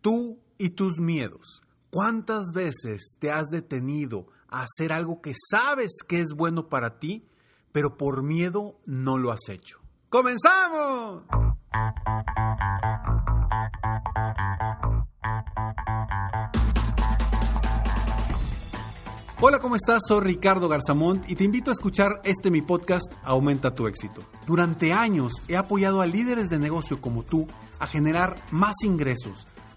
Tú y tus miedos. ¿Cuántas veces te has detenido a hacer algo que sabes que es bueno para ti, pero por miedo no lo has hecho? ¡Comenzamos! Hola, ¿cómo estás? Soy Ricardo Garzamont y te invito a escuchar este mi podcast Aumenta tu éxito. Durante años he apoyado a líderes de negocio como tú a generar más ingresos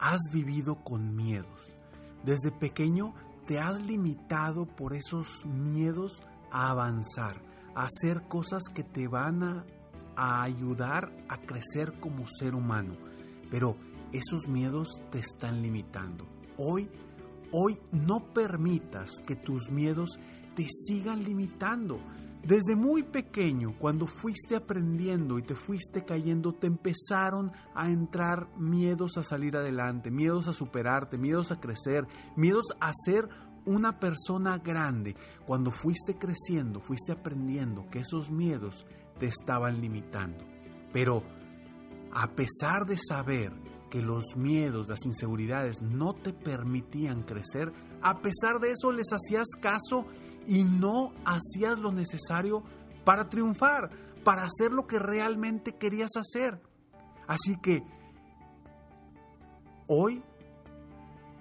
has vivido con miedos. Desde pequeño te has limitado por esos miedos a avanzar, a hacer cosas que te van a, ayudar a crecer como ser humano. Pero esos miedos te están limitando. Hoy, hoy no permitas que tus miedos te sigan limitando. Desde muy pequeño, cuando fuiste aprendiendo y te fuiste cayendo, te empezaron a entrar miedos a salir adelante, miedos a superarte, miedos a crecer, miedos a ser una persona grande. Cuando fuiste creciendo, fuiste aprendiendo que esos miedos te estaban limitando. Pero a pesar de saber que los miedos, las inseguridades no te permitían crecer, a pesar de eso les hacías caso y no hacías lo necesario para triunfar, para hacer lo que realmente querías hacer. Así que hoy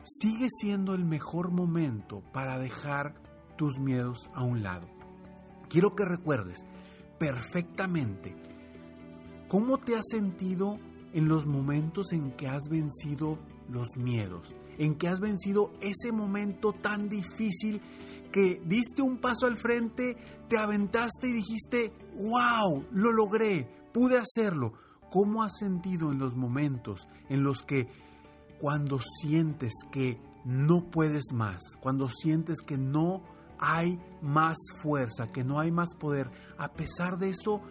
sigue siendo el mejor momento para dejar tus miedos a un lado. Quiero que recuerdes perfectamente cómo te has sentido en los momentos en que has vencido los miedos, en que has vencido ese momento tan difícil que diste un paso al frente, te aventaste y dijiste, wow, lo logré, pude hacerlo. ¿Cómo has sentido en los momentos en los que cuando sientes que no puedes más, cuando sientes que no hay más fuerza, que no hay más poder, a pesar de eso,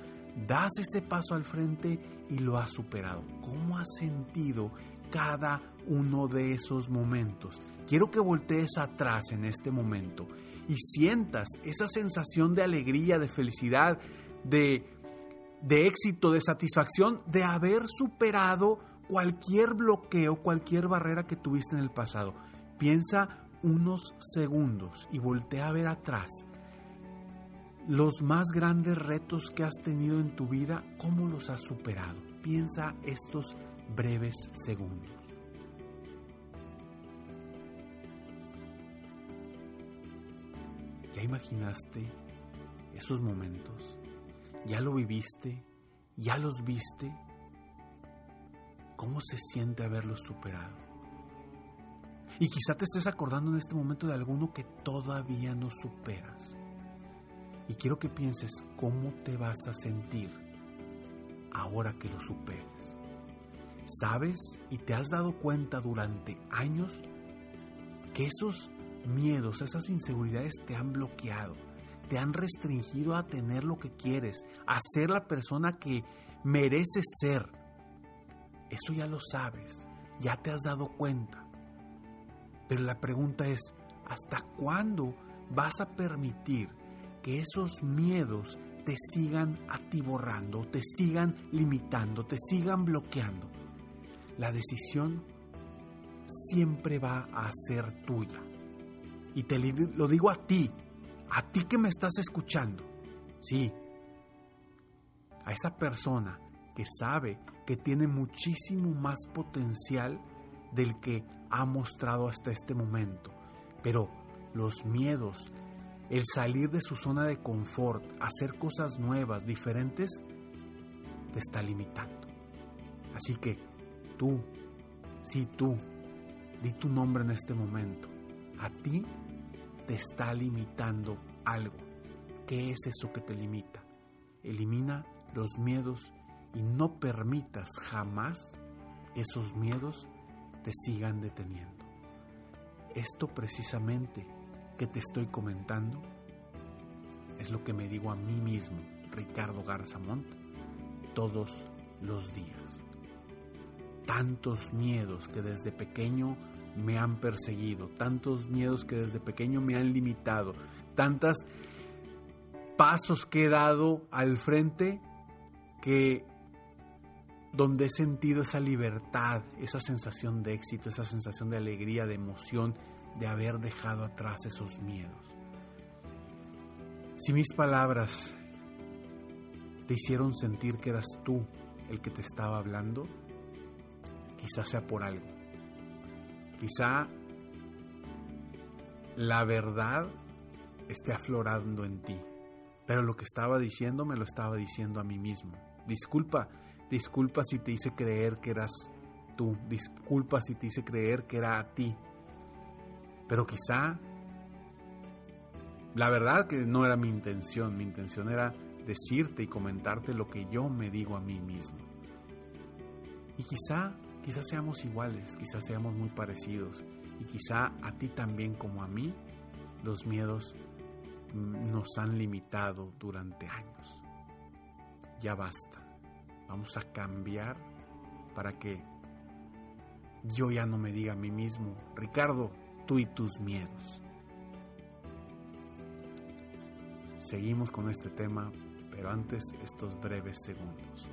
das ese paso al frente y lo has superado? ¿Cómo has sentido cada uno de esos momentos? Quiero que voltees atrás en este momento y sientas esa sensación de alegría, de felicidad, de, de éxito, de satisfacción, de haber superado cualquier bloqueo, cualquier barrera que tuviste en el pasado. Piensa unos segundos y voltea a ver atrás los más grandes retos que has tenido en tu vida, ¿cómo los has superado? Piensa estos breves segundos. ¿Ya imaginaste esos momentos? ¿Ya lo viviste? ¿Ya los viste? ¿Cómo se siente haberlos superado? Y quizá te estés acordando en este momento de alguno que todavía no superas. Y quiero que pienses cómo te vas a sentir ahora que lo superes. ¿Sabes y te has dado cuenta durante años que esos miedos, esas inseguridades te han bloqueado, te han restringido a tener lo que quieres, a ser la persona que mereces ser. Eso ya lo sabes, ya te has dado cuenta. Pero la pregunta es, ¿hasta cuándo vas a permitir que esos miedos te sigan atiborrando, te sigan limitando, te sigan bloqueando? La decisión siempre va a ser tuya. Y te lo digo a ti, a ti que me estás escuchando. Sí, a esa persona que sabe que tiene muchísimo más potencial del que ha mostrado hasta este momento. Pero los miedos, el salir de su zona de confort, hacer cosas nuevas, diferentes, te está limitando. Así que tú, sí tú, di tu nombre en este momento. A ti te está limitando algo. ¿Qué es eso que te limita? Elimina los miedos y no permitas jamás que esos miedos te sigan deteniendo. esto precisamente que te estoy comentando es lo que me digo a mí mismo, Ricardo Garzamont, todos los días. Tantos miedos que desde pequeño me han perseguido, tantos miedos que desde pequeño me han limitado, tantos pasos que he dado al frente que donde he sentido esa libertad, esa sensación de éxito, esa sensación de alegría, de emoción, de haber dejado atrás esos miedos. Si mis palabras te hicieron sentir que eras tú el que te estaba hablando, quizás sea por algo. Quizá la verdad esté aflorando en ti, pero lo que estaba diciendo me lo estaba diciendo a mí mismo. Disculpa, disculpa si te hice creer que eras tú, disculpa si te hice creer que era a ti, pero quizá la verdad que no era mi intención, mi intención era decirte y comentarte lo que yo me digo a mí mismo. Y quizá, quizá seamos iguales, quizá seamos muy parecidos y quizá a ti también como a mí los miedos nos han limitado durante años. Ya basta. Vamos a cambiar para que yo ya no me diga a mí mismo, Ricardo, tú y tus miedos. Seguimos con este tema, pero antes estos breves segundos.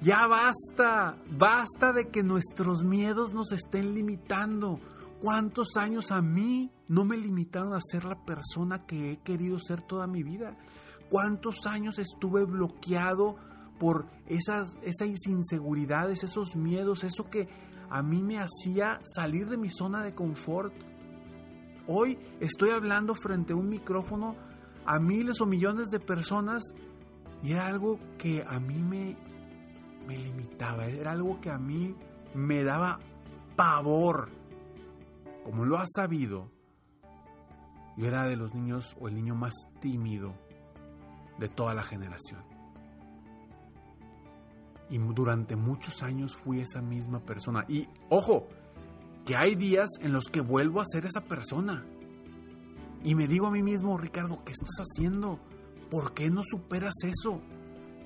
Ya basta, basta de que nuestros miedos nos estén limitando. ¿Cuántos años a mí no me limitaron a ser la persona que he querido ser toda mi vida? ¿Cuántos años estuve bloqueado por esas, esas inseguridades, esos miedos, eso que a mí me hacía salir de mi zona de confort. Hoy estoy hablando frente a un micrófono a miles o millones de personas y era algo que a mí me, me limitaba, era algo que a mí me daba pavor. Como lo has sabido, yo era de los niños o el niño más tímido de toda la generación. Y durante muchos años fui esa misma persona. Y ojo, que hay días en los que vuelvo a ser esa persona. Y me digo a mí mismo, Ricardo, ¿qué estás haciendo? ¿Por qué no superas eso?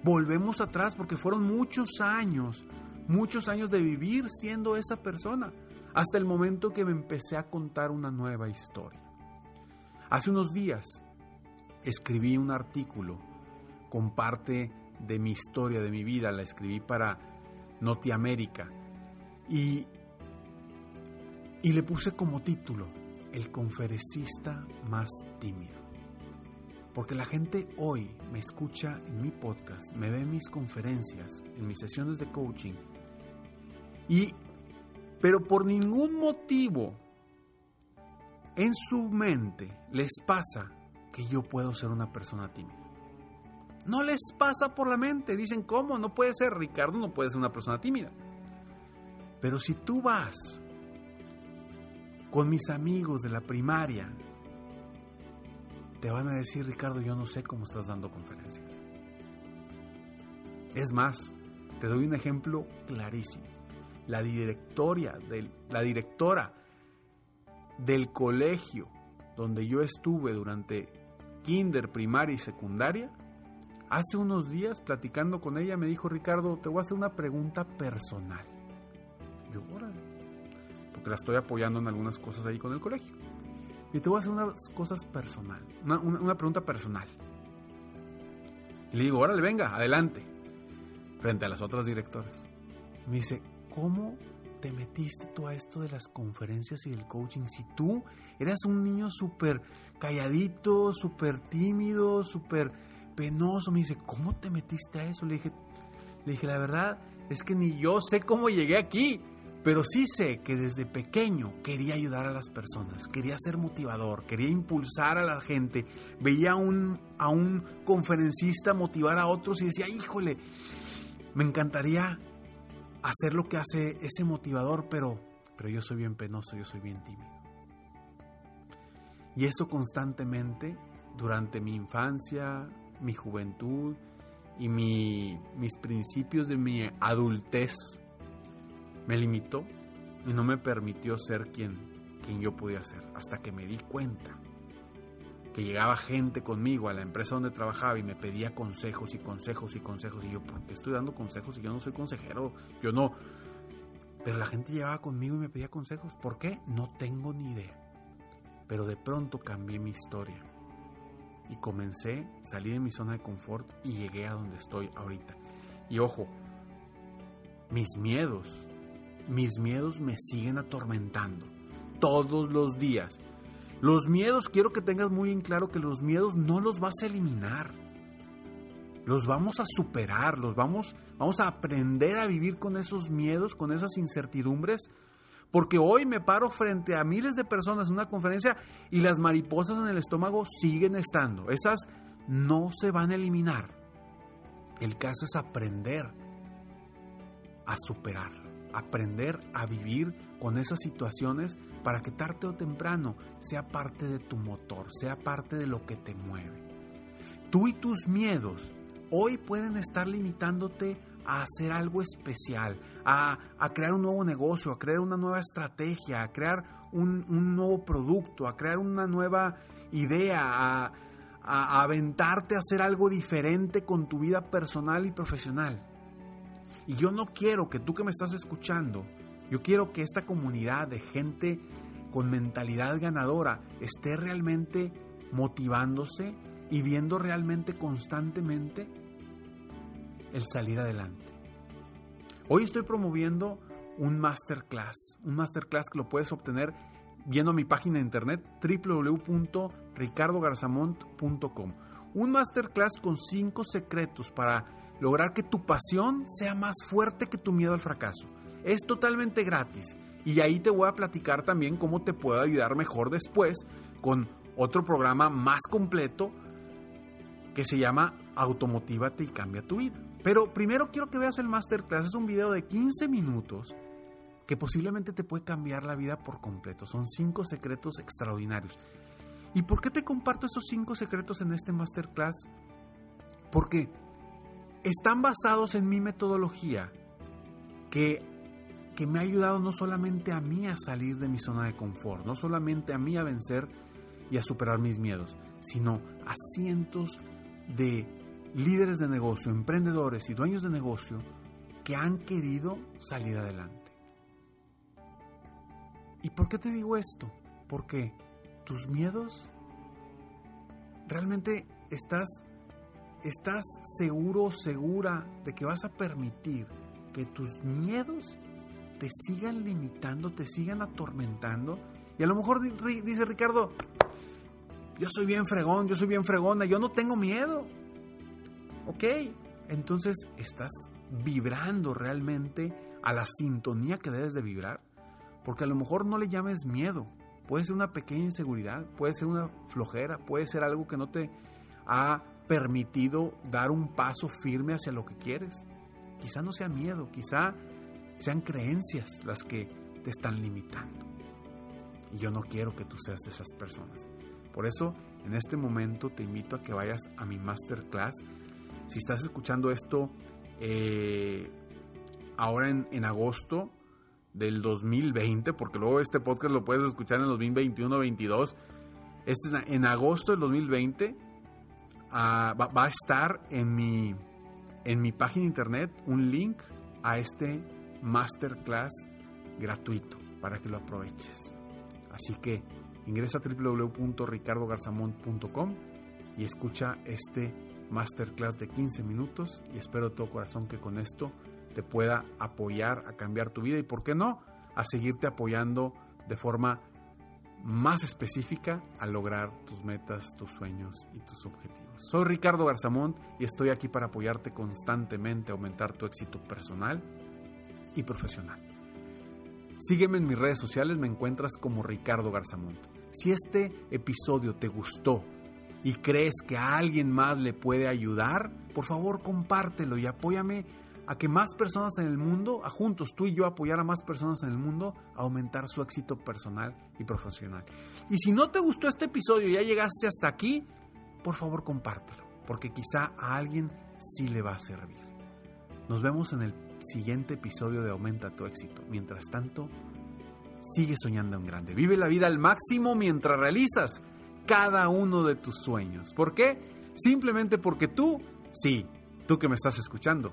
Volvemos atrás porque fueron muchos años, muchos años de vivir siendo esa persona, hasta el momento que me empecé a contar una nueva historia. Hace unos días escribí un artículo con parte de mi historia, de mi vida, la escribí para Notiamérica. Y, y le puse como título, El conferencista más tímido. Porque la gente hoy me escucha en mi podcast, me ve en mis conferencias, en mis sesiones de coaching. Y, pero por ningún motivo en su mente les pasa que yo puedo ser una persona tímida. No les pasa por la mente. Dicen, ¿cómo? No puede ser, Ricardo, no puede ser una persona tímida. Pero si tú vas con mis amigos de la primaria, te van a decir, Ricardo, yo no sé cómo estás dando conferencias. Es más, te doy un ejemplo clarísimo. La directoria, la directora del colegio donde yo estuve durante kinder, primaria y secundaria, Hace unos días, platicando con ella, me dijo, Ricardo, te voy a hacer una pregunta personal. Yo, órale, porque la estoy apoyando en algunas cosas ahí con el colegio. Y te voy a hacer unas cosas personal, una, una pregunta personal. Y le digo, órale, venga, adelante, frente a las otras directoras. Me dice, ¿cómo te metiste tú a esto de las conferencias y del coaching? Si tú eras un niño súper calladito, súper tímido, súper penoso. Me dice, ¿cómo te metiste a eso? Le dije, le dije, la verdad es que ni yo sé cómo llegué aquí, pero sí sé que desde pequeño quería ayudar a las personas, quería ser motivador, quería impulsar a la gente. Veía a un, a un conferencista motivar a otros y decía, híjole, me encantaría hacer lo que hace ese motivador, pero, pero yo soy bien penoso, yo soy bien tímido. Y eso constantemente durante mi infancia, mi juventud y mis principios de mi adultez me limitó y no me permitió ser quien, quien yo podía ser, hasta que me di cuenta que llegaba gente conmigo a la empresa donde trabajaba y me pedía consejos y consejos y consejos y yo, ¿por qué estoy dando consejos si yo no soy consejero? Yo no... Pero la gente llegaba conmigo y me pedía consejos. ¿Por qué? No tengo ni idea. Pero de pronto cambié mi historia y comencé, salí de mi zona de confort y llegué a donde estoy ahorita. Y ojo, mis miedos, mis miedos me siguen atormentando todos los días. Los miedos, quiero que tengas muy en claro que los miedos no los vas a eliminar. Los vamos a superar, los vamos, vamos a aprender a vivir con esos miedos, con esas incertidumbres, porque hoy me paro frente a miles de personas en una conferencia y las mariposas en el estómago siguen estando. Esas no se van a eliminar. El caso es aprender a superar, aprender a vivir con esas situaciones para que tarde o temprano sea parte de tu motor, sea parte de lo que te mueve. Tú y tus miedos hoy pueden estar limitándote a hacer algo especial, a, crear un nuevo negocio, a crear una nueva estrategia, a crear un, nuevo producto, a crear una nueva idea, a, a aventarte a hacer algo diferente con tu vida personal y profesional. Y yo no quiero que tú que me estás escuchando, yo quiero que esta comunidad de gente con mentalidad ganadora esté realmente motivándose y viendo realmente constantemente el salir adelante. Hoy estoy promoviendo un masterclass, un masterclass que lo puedes obtener viendo mi página de internet www.ricardogarzamont.com. Un masterclass con cinco secretos para lograr que tu pasión sea más fuerte que tu miedo al fracaso. Es totalmente gratis y ahí te voy a platicar también cómo te puedo ayudar mejor después con otro programa más completo que se llama Automotívate y cambia tu vida. Pero primero quiero que veas el masterclass, es un video de 15 minutos que posiblemente te puede cambiar la vida por completo. Son cinco secretos extraordinarios. ¿Y por qué te comparto esos cinco secretos en este masterclass? Porque están basados en mi metodología que, que me ha ayudado no solamente a mí a salir de mi zona de confort, no solamente a mí a vencer y a superar mis miedos, sino a cientos de líderes de negocio, emprendedores y dueños de negocio que han querido salir adelante. ¿Y por qué te digo esto? Porque tus miedos realmente estás estás seguro o segura de que vas a permitir que tus miedos te sigan limitando, te sigan atormentando. Y a lo mejor dice Ricardo, yo soy bien fregón, yo soy bien fregona, yo no tengo miedo. Ok, entonces estás vibrando realmente a la sintonía que debes de vibrar, porque a lo mejor no le llames miedo, puede ser una pequeña inseguridad, puede ser una flojera, puede ser algo que no te ha permitido dar un paso firme hacia lo que quieres. Quizá no sea miedo, quizá sean creencias las que te están limitando. Y yo no quiero que tú seas de esas personas. Por eso, en este momento te invito a que vayas a mi masterclass. Si estás escuchando esto eh, ahora en, agosto del 2020, porque luego este podcast lo puedes escuchar en 2021-22, este es en agosto del 2020 Va, a estar en mi, en mi página internet un link a este masterclass gratuito para que lo aproveches. Así que ingresa a www.ricardogarzamont.com y escucha este masterclass de 15 minutos y espero de todo corazón que con esto te pueda apoyar a cambiar tu vida y, ¿por qué no?, a seguirte apoyando de forma más específica a lograr tus metas, tus sueños y tus objetivos. Soy Ricardo Garzamont y estoy aquí para apoyarte constantemente a aumentar tu éxito personal y profesional. Sígueme en mis redes sociales, me encuentras como Ricardo Garzamont. Si este episodio te gustó y crees que a alguien más le puede ayudar, por favor compártelo y apóyame a que más personas en el mundo, a juntos tú y yo apoyar a más personas en el mundo a aumentar su éxito personal y profesional. Y si no te gustó este episodio y ya llegaste hasta aquí, por favor compártelo, porque quizá a alguien sí le va a servir. Nos vemos en el siguiente episodio de Aumenta tu éxito. Mientras tanto, sigue soñando en grande. Vive la vida al máximo mientras realizas cada uno de tus sueños. ¿Por qué? Simplemente porque tú, sí, tú que me estás escuchando,